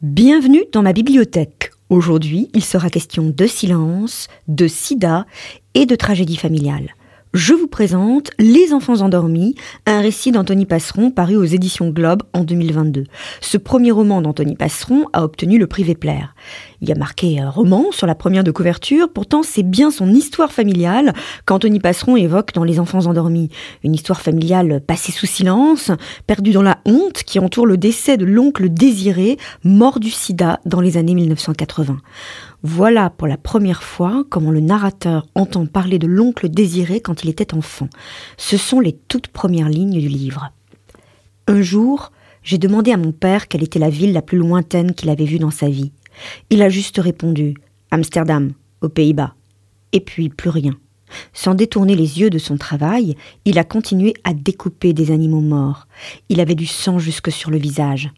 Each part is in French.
Bienvenue dans ma bibliothèque. Aujourd'hui, il sera question de silence, de sida et de tragédie familiale je vous présente Les enfants endormis, un récit d'Anthony Passeron paru aux éditions Globe en 2022. Ce premier roman d'Anthony Passeron a obtenu le prix Vepler. Il y a marqué roman sur la première de couverture, pourtant c'est bien son histoire familiale qu'Anthony Passeron évoque dans Les enfants endormis. Une histoire familiale passée sous silence, perdue dans la honte qui entoure le décès de l'oncle désiré, mort du sida dans les années 1980. Voilà pour la première fois comment le narrateur entend parler de l'oncle désiré quand il était enfant. Ce sont les toutes premières lignes du livre. Un jour, j'ai demandé à mon père quelle était la ville la plus lointaine qu'il avait vue dans sa vie. Il a juste répondu Amsterdam, aux Pays-Bas. Et puis plus rien. Sans détourner les yeux de son travail, il a continué à découper des animaux morts. Il avait du sang jusque sur le visage.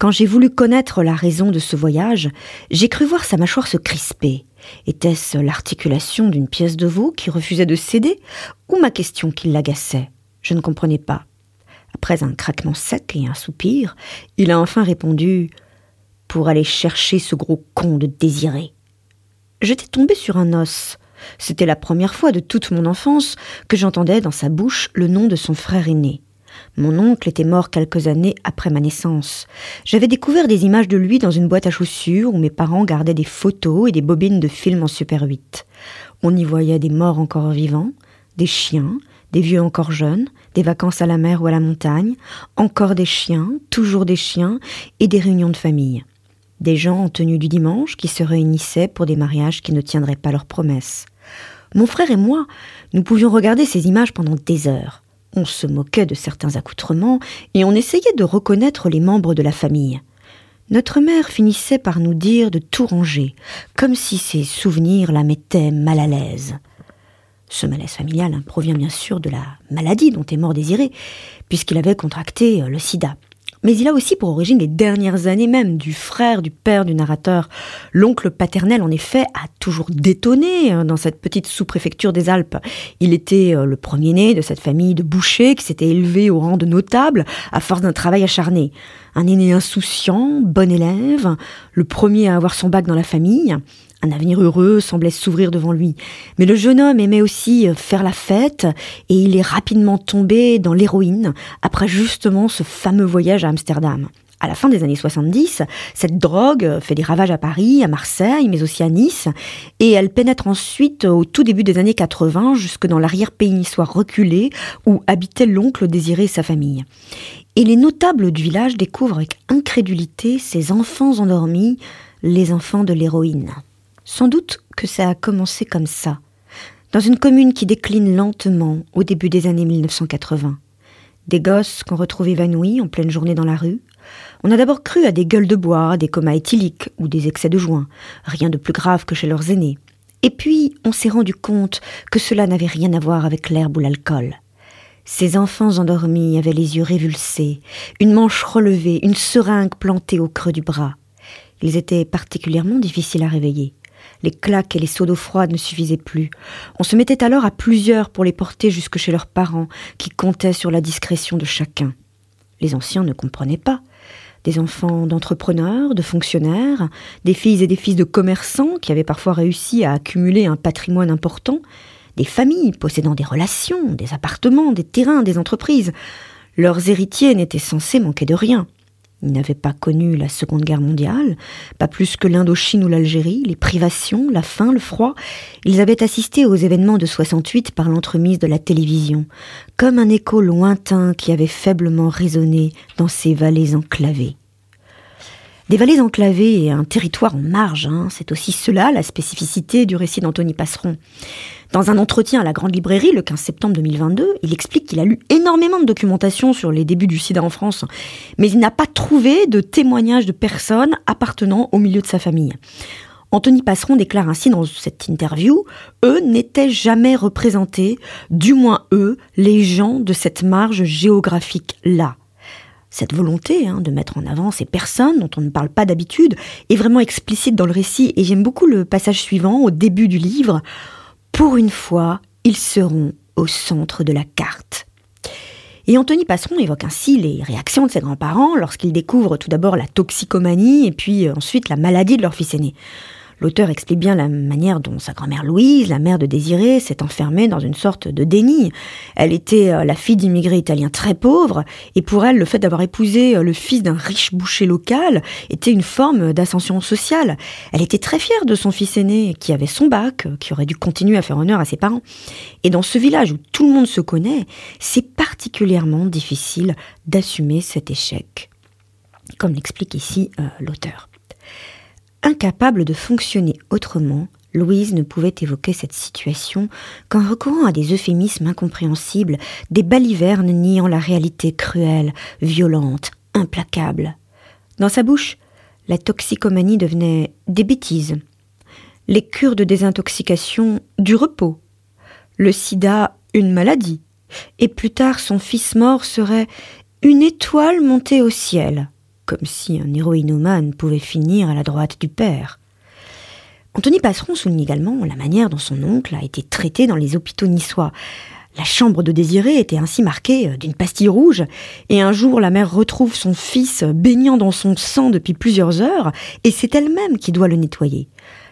Quand j'ai voulu connaître la raison de ce voyage, j'ai cru voir sa mâchoire se crisper. Était-ce l'articulation d'une pièce de veau qui refusait de céder ou ma question qui l'agaçait? Je ne comprenais pas. Après un craquement sec et un soupir, il a enfin répondu Pour aller chercher ce gros con de désiré. J'étais tombé sur un os. C'était la première fois de toute mon enfance que j'entendais dans sa bouche le nom de son frère aîné. Mon oncle était mort quelques années après ma naissance. J'avais découvert des images de lui dans une boîte à chaussures où mes parents gardaient des photos et des bobines de films en Super 8. On y voyait des morts encore vivants, des chiens, des vieux encore jeunes, des vacances à la mer ou à la montagne, encore des chiens, toujours des chiens, et des réunions de famille. Des gens en tenue du dimanche qui se réunissaient pour des mariages qui ne tiendraient pas leurs promesses. Mon frère et moi, nous pouvions regarder ces images pendant des heures. On se moquait de certains accoutrements et on essayait de reconnaître les membres de la famille. Notre mère finissait par nous dire de tout ranger, comme si ces souvenirs la mettaient mal à l'aise. Ce malaise familial provient bien sûr de la maladie dont est mort Désiré, puisqu'il avait contracté le sida mais il a aussi pour origine les dernières années même du frère du père du narrateur. L'oncle paternel, en effet, a toujours détonné hein, dans cette petite sous-préfecture des Alpes. Il était euh, le premier-né de cette famille de bouchers qui s'était élevé au rang de notable à force d'un travail acharné. Un aîné insouciant, bon élève, le premier à avoir son bac dans la famille. Un avenir heureux semblait s'ouvrir devant lui. Mais le jeune homme aimait aussi euh, faire la fête et il est rapidement tombé dans l'héroïne après justement ce fameux voyage à Amsterdam. À la fin des années 70, cette drogue fait des ravages à Paris, à Marseille, mais aussi à Nice, et elle pénètre ensuite au tout début des années 80 jusque dans l'arrière-pays niçois reculé où habitait l'oncle désiré et sa famille. Et les notables du village découvrent avec incrédulité ces enfants endormis, les enfants de l'héroïne. Sans doute que ça a commencé comme ça, dans une commune qui décline lentement au début des années 1980. Des gosses qu'on retrouve évanouis en pleine journée dans la rue. On a d'abord cru à des gueules de bois, des comas éthyliques ou des excès de joint, rien de plus grave que chez leurs aînés. Et puis, on s'est rendu compte que cela n'avait rien à voir avec l'herbe ou l'alcool. Ces enfants endormis avaient les yeux révulsés, une manche relevée, une seringue plantée au creux du bras. Ils étaient particulièrement difficiles à réveiller. Les claques et les seaux d'eau froide ne suffisaient plus. On se mettait alors à plusieurs pour les porter jusque chez leurs parents, qui comptaient sur la discrétion de chacun. Les anciens ne comprenaient pas. Des enfants d'entrepreneurs, de fonctionnaires, des filles et des fils de commerçants qui avaient parfois réussi à accumuler un patrimoine important, des familles possédant des relations, des appartements, des terrains, des entreprises. Leurs héritiers n'étaient censés manquer de rien. Ils n'avaient pas connu la Seconde Guerre mondiale, pas plus que l'Indochine ou l'Algérie, les privations, la faim, le froid. Ils avaient assisté aux événements de 68 par l'entremise de la télévision, comme un écho lointain qui avait faiblement résonné dans ces vallées enclavées. Des vallées enclavées et un territoire en marge, hein, c'est aussi cela la spécificité du récit d'Anthony Passeron. Dans un entretien à la Grande Librairie le 15 septembre 2022, il explique qu'il a lu énormément de documentation sur les débuts du sida en France, mais il n'a pas trouvé de témoignages de personnes appartenant au milieu de sa famille. Anthony Passeron déclare ainsi dans cette interview Eux n'étaient jamais représentés, du moins eux, les gens de cette marge géographique-là. Cette volonté hein, de mettre en avant ces personnes dont on ne parle pas d'habitude est vraiment explicite dans le récit et j'aime beaucoup le passage suivant au début du livre. Pour une fois, ils seront au centre de la carte. Et Anthony Passeron évoque ainsi les réactions de ses grands-parents lorsqu'ils découvrent tout d'abord la toxicomanie et puis euh, ensuite la maladie de leur fils aîné. L'auteur explique bien la manière dont sa grand-mère Louise, la mère de Désiré, s'est enfermée dans une sorte de déni. Elle était euh, la fille d'immigrés italiens très pauvres, et pour elle, le fait d'avoir épousé euh, le fils d'un riche boucher local était une forme d'ascension sociale. Elle était très fière de son fils aîné, qui avait son bac, euh, qui aurait dû continuer à faire honneur à ses parents. Et dans ce village où tout le monde se connaît, c'est particulièrement difficile d'assumer cet échec, comme l'explique ici l'auteur. Incapable de fonctionner autrement, Louise ne pouvait évoquer cette situation qu'en recourant à des euphémismes incompréhensibles, des balivernes niant la réalité cruelle, violente, implacable. Dans sa bouche, la toxicomanie devenait des bêtises, les cures de désintoxication du repos, le sida une maladie, et plus tard son fils mort serait une étoile montée au ciel comme si un héroïnomane pouvait finir à la droite du père. Anthony Passeron souligne également la manière dont son oncle a été traité dans les hôpitaux niçois. La chambre de Désiré était ainsi marquée euh, d'une pastille rouge, et un jour la mère retrouve son fils baignant dans son sang depuis plusieurs heures, et c'est elle-même qui doit le nettoyer.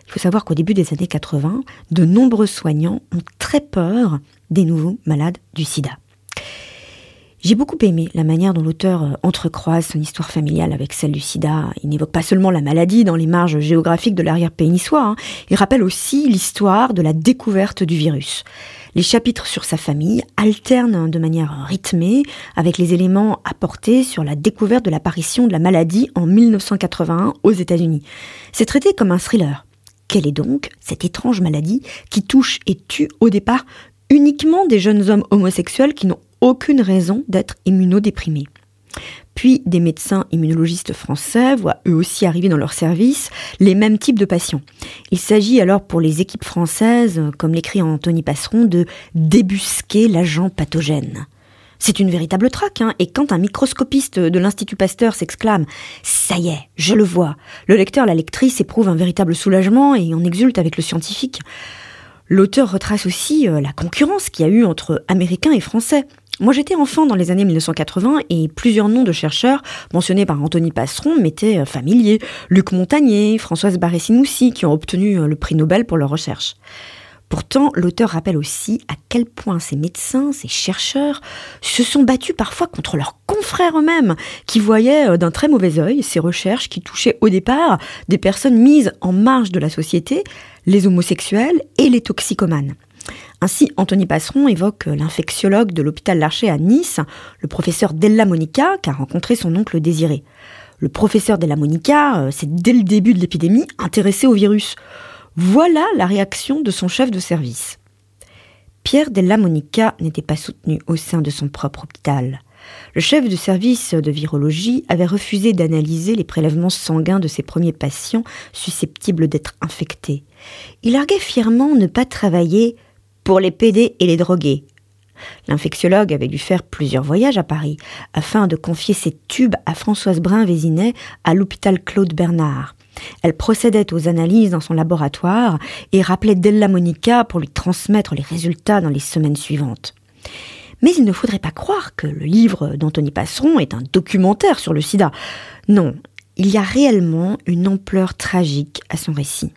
Il faut savoir qu'au début des années 80, de nombreux soignants ont très peur des nouveaux malades du sida. J'ai beaucoup aimé la manière dont l'auteur euh, entrecroise son histoire familiale avec celle du sida. Il n'évoque pas seulement la maladie dans les marges géographiques de l'arrière-pays niçois, hein. il rappelle aussi l'histoire de la découverte du virus. Les chapitres sur sa famille alternent de manière rythmée avec les éléments apportés sur la découverte de l'apparition de la maladie en 1981 aux États-Unis. C'est traité comme un thriller. Quelle est donc cette étrange maladie qui touche et tue au départ uniquement des jeunes hommes homosexuels qui n'ont aucune raison d'être immunodéprimés. Puis des médecins immunologistes français voient eux aussi arriver dans leur service les mêmes types de patients. Il s'agit alors pour les équipes françaises, comme l'écrit Anthony Passeron, de débusquer l'agent pathogène. C'est une véritable traque, hein, et quand un microscopiste de l'Institut Pasteur s'exclame ⁇ Ça y est, je le vois !⁇ le lecteur, la lectrice éprouve un véritable soulagement et en exulte avec le scientifique. L'auteur retrace aussi euh, la concurrence qu'il y a eu entre Américains et Français. Moi j'étais enfant dans les années 1980 et plusieurs noms de chercheurs mentionnés par Anthony Passeron m'étaient euh, familiers. Luc Montagnier, Françoise Barré-Sinoussi qui ont obtenu euh, le prix Nobel pour leurs recherches. Pourtant, l'auteur rappelle aussi à quel point ces médecins, ces chercheurs, se sont battus parfois contre leurs confrères eux-mêmes, qui voyaient euh, d'un très mauvais œil ces recherches qui touchaient au départ des personnes mises en marge de la société, les homosexuels et les toxicomanes. Ainsi, Anthony Passeron évoque l'infectiologue de l'hôpital Larcher à Nice, le professeur Della Monica, qui a rencontré son oncle Désiré. Le professeur Della Monica euh, s'est dès le début de l'épidémie intéressé au virus. Voilà la réaction de son chef de service. Pierre Della Monica n'était pas soutenu au sein de son propre hôpital. Le chef de service de virologie avait refusé d'analyser les prélèvements sanguins de ses premiers patients susceptibles d'être infectés. Il arguait fièrement ne pas travailler pour les PD et les drogués. L'infectiologue avait dû faire plusieurs voyages à Paris afin de confier ses tubes à Françoise Brun-Vésinet à l'hôpital Claude Bernard. Elle procédait aux analyses dans son laboratoire et rappelait Della Monica pour lui transmettre les résultats dans les semaines suivantes. Mais il ne faudrait pas croire que le livre d'Anthony Passeron est un documentaire sur le sida. Non, il y a réellement une ampleur tragique à son récit.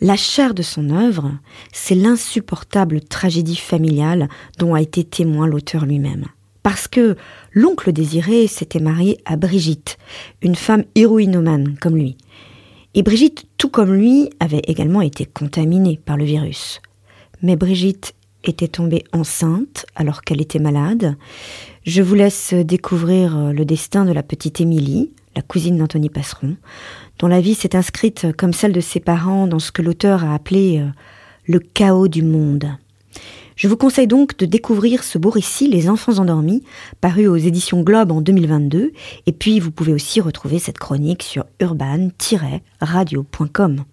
La chair de son œuvre, c'est l'insupportable tragédie familiale dont a été témoin l'auteur lui-même. Parce que l'oncle désiré s'était marié à Brigitte, une femme héroïnomane comme lui. Et Brigitte, tout comme lui, avait également été contaminée par le virus. Mais Brigitte était tombée enceinte alors qu'elle était malade. Je vous laisse découvrir le destin de la petite Émilie, la cousine d'Anthony Passeron, dont la vie s'est inscrite comme celle de ses parents dans ce que l'auteur a appelé euh, le chaos du monde. Je vous conseille donc de découvrir ce beau récit Les enfants endormis, paru aux éditions Globe en 2022, et puis vous pouvez aussi retrouver cette chronique sur urban-radio.com.